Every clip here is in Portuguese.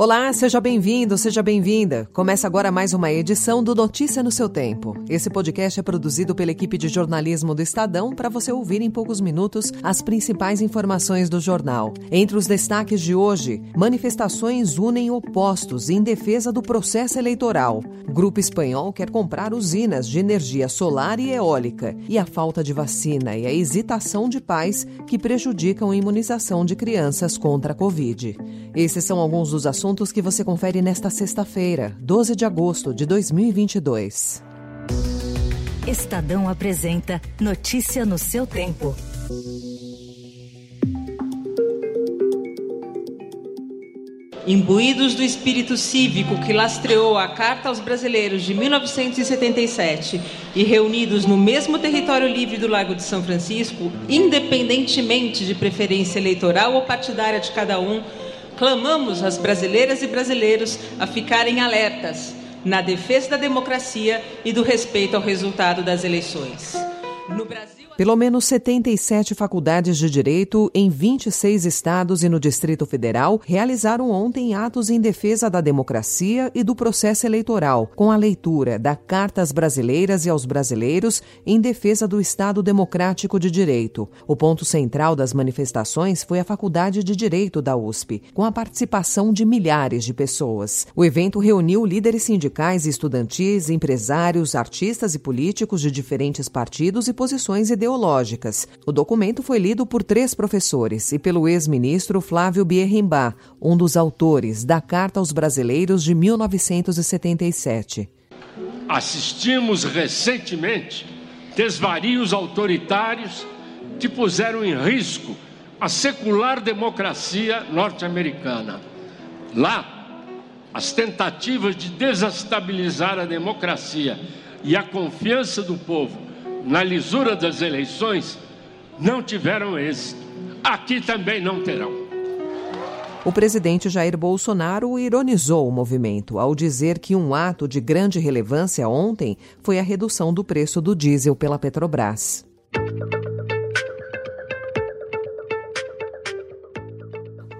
Olá, seja bem-vindo, seja bem-vinda. Começa agora mais uma edição do Notícia no seu Tempo. Esse podcast é produzido pela equipe de jornalismo do Estadão para você ouvir em poucos minutos as principais informações do jornal. Entre os destaques de hoje, manifestações unem opostos em defesa do processo eleitoral. Grupo espanhol quer comprar usinas de energia solar e eólica. E a falta de vacina e a hesitação de pais que prejudicam a imunização de crianças contra a Covid. Esses são alguns dos assuntos assuntos que você confere nesta sexta-feira, 12 de agosto de 2022. Estadão apresenta Notícia no seu tempo. Imbuídos do espírito cívico que lastreou a Carta aos Brasileiros de 1977 e reunidos no mesmo território livre do Lago de São Francisco, independentemente de preferência eleitoral ou partidária de cada um, clamamos às brasileiras e brasileiros a ficarem alertas na defesa da democracia e do respeito ao resultado das eleições. Pelo menos 77 faculdades de direito em 26 estados e no Distrito Federal realizaram ontem atos em defesa da democracia e do processo eleitoral, com a leitura da Carta às Brasileiras e aos Brasileiros em defesa do Estado Democrático de Direito. O ponto central das manifestações foi a Faculdade de Direito da USP, com a participação de milhares de pessoas. O evento reuniu líderes sindicais estudantis, empresários, artistas e políticos de diferentes partidos e posições ideológicas. O documento foi lido por três professores e pelo ex-ministro Flávio Bierrimbá, um dos autores da Carta aos Brasileiros de 1977. Assistimos recentemente desvarios autoritários que puseram em risco a secular democracia norte-americana. Lá, as tentativas de desestabilizar a democracia e a confiança do povo na lisura das eleições não tiveram êxito. Aqui também não terão. O presidente Jair Bolsonaro ironizou o movimento ao dizer que um ato de grande relevância ontem foi a redução do preço do diesel pela Petrobras.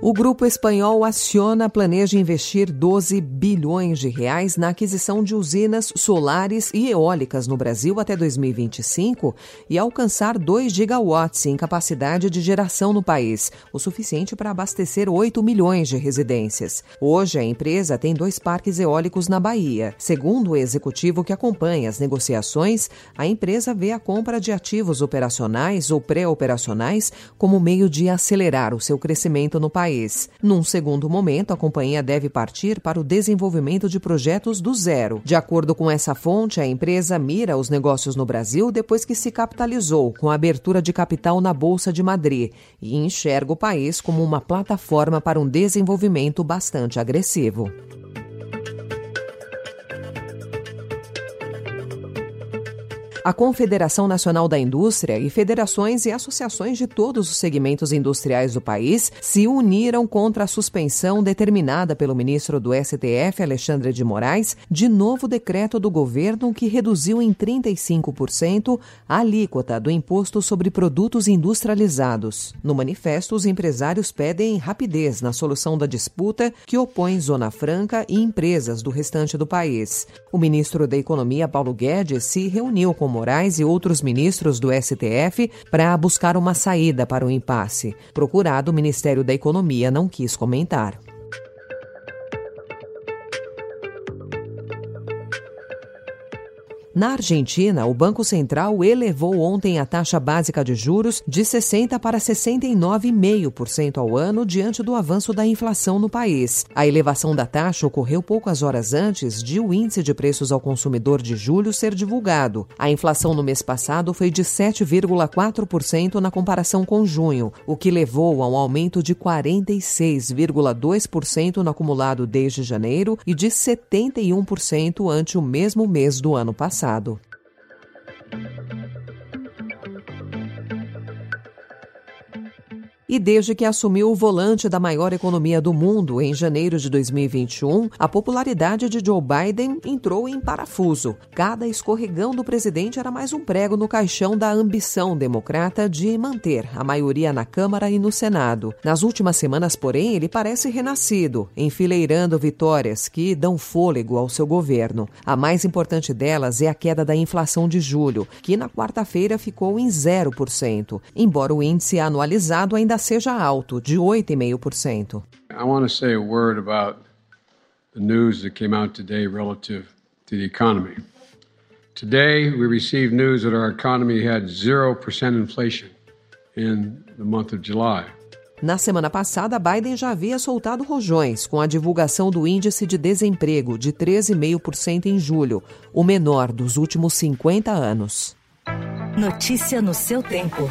O grupo espanhol Acciona planeja investir 12 bilhões de reais na aquisição de usinas solares e eólicas no Brasil até 2025 e alcançar 2 gigawatts em capacidade de geração no país, o suficiente para abastecer 8 milhões de residências. Hoje, a empresa tem dois parques eólicos na Bahia. Segundo o executivo que acompanha as negociações, a empresa vê a compra de ativos operacionais ou pré-operacionais como meio de acelerar o seu crescimento no país país. Num segundo momento, a companhia deve partir para o desenvolvimento de projetos do zero. De acordo com essa fonte, a empresa mira os negócios no Brasil depois que se capitalizou com a abertura de capital na Bolsa de Madrid e enxerga o país como uma plataforma para um desenvolvimento bastante agressivo. A Confederação Nacional da Indústria e federações e associações de todos os segmentos industriais do país se uniram contra a suspensão determinada pelo ministro do STF, Alexandre de Moraes, de novo decreto do governo que reduziu em 35% a alíquota do imposto sobre produtos industrializados. No manifesto, os empresários pedem rapidez na solução da disputa que opõe Zona Franca e empresas do restante do país. O ministro da Economia, Paulo Guedes, se reuniu com Moraes e outros ministros do STF para buscar uma saída para o impasse. Procurado, o Ministério da Economia não quis comentar. Na Argentina, o Banco Central elevou ontem a taxa básica de juros de 60% para 69,5% ao ano diante do avanço da inflação no país. A elevação da taxa ocorreu poucas horas antes de o índice de preços ao consumidor de julho ser divulgado. A inflação no mês passado foi de 7,4% na comparação com junho, o que levou a um aumento de 46,2% no acumulado desde janeiro e de 71% ante o mesmo mês do ano passado passado. E desde que assumiu o volante da maior economia do mundo em janeiro de 2021, a popularidade de Joe Biden entrou em parafuso. Cada escorregão do presidente era mais um prego no caixão da ambição democrata de manter a maioria na Câmara e no Senado. Nas últimas semanas, porém, ele parece renascido, enfileirando vitórias que dão fôlego ao seu governo. A mais importante delas é a queda da inflação de julho, que na quarta-feira ficou em 0%, embora o índice anualizado ainda seja alto, de 8,5%. I want to say a word about the news that came out today relative to the economy. Today, we received news that our economy had 0% inflation in the month of July. Na semana passada, Biden já havia soltado rojões com a divulgação do índice de desemprego de 13,5% em julho, o menor dos últimos 50 anos. Notícia no seu tempo.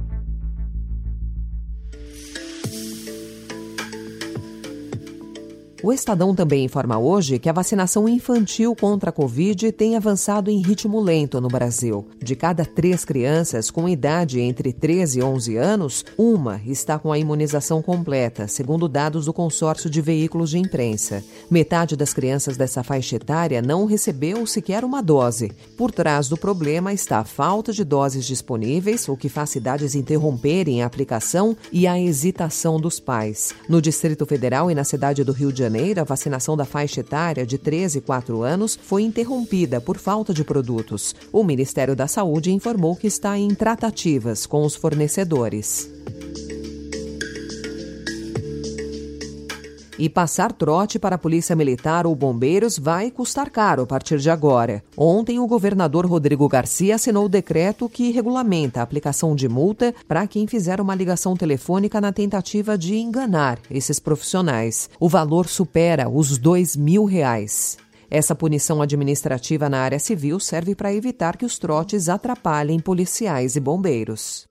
O Estadão também informa hoje que a vacinação infantil contra a Covid tem avançado em ritmo lento no Brasil. De cada três crianças com idade entre 13 e 11 anos, uma está com a imunização completa, segundo dados do consórcio de veículos de imprensa. Metade das crianças dessa faixa etária não recebeu sequer uma dose. Por trás do problema está a falta de doses disponíveis, o que faz cidades interromperem a aplicação e a hesitação dos pais. No Distrito Federal e na cidade do Rio de Janeiro, Janeiro, a vacinação da faixa etária de 13 e 4 anos foi interrompida por falta de produtos. O Ministério da Saúde informou que está em tratativas com os fornecedores. E passar trote para a Polícia Militar ou bombeiros vai custar caro a partir de agora. Ontem, o governador Rodrigo Garcia assinou o decreto que regulamenta a aplicação de multa para quem fizer uma ligação telefônica na tentativa de enganar esses profissionais. O valor supera os dois mil reais. Essa punição administrativa na área civil serve para evitar que os trotes atrapalhem policiais e bombeiros.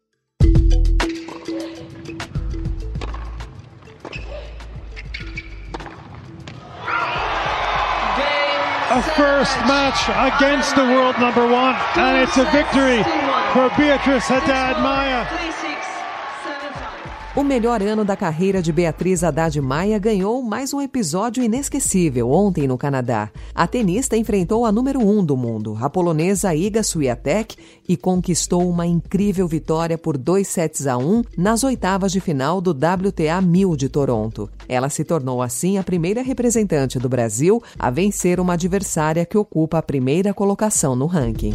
A first match against the world number one, and it's a victory for Beatrice Haddad Maya. O melhor ano da carreira de Beatriz Haddad Maia ganhou mais um episódio inesquecível ontem no Canadá. A tenista enfrentou a número um do mundo, a polonesa Iga Swiatek, e conquistou uma incrível vitória por 2 sets a 1 nas oitavas de final do WTA 1000 de Toronto. Ela se tornou assim a primeira representante do Brasil a vencer uma adversária que ocupa a primeira colocação no ranking.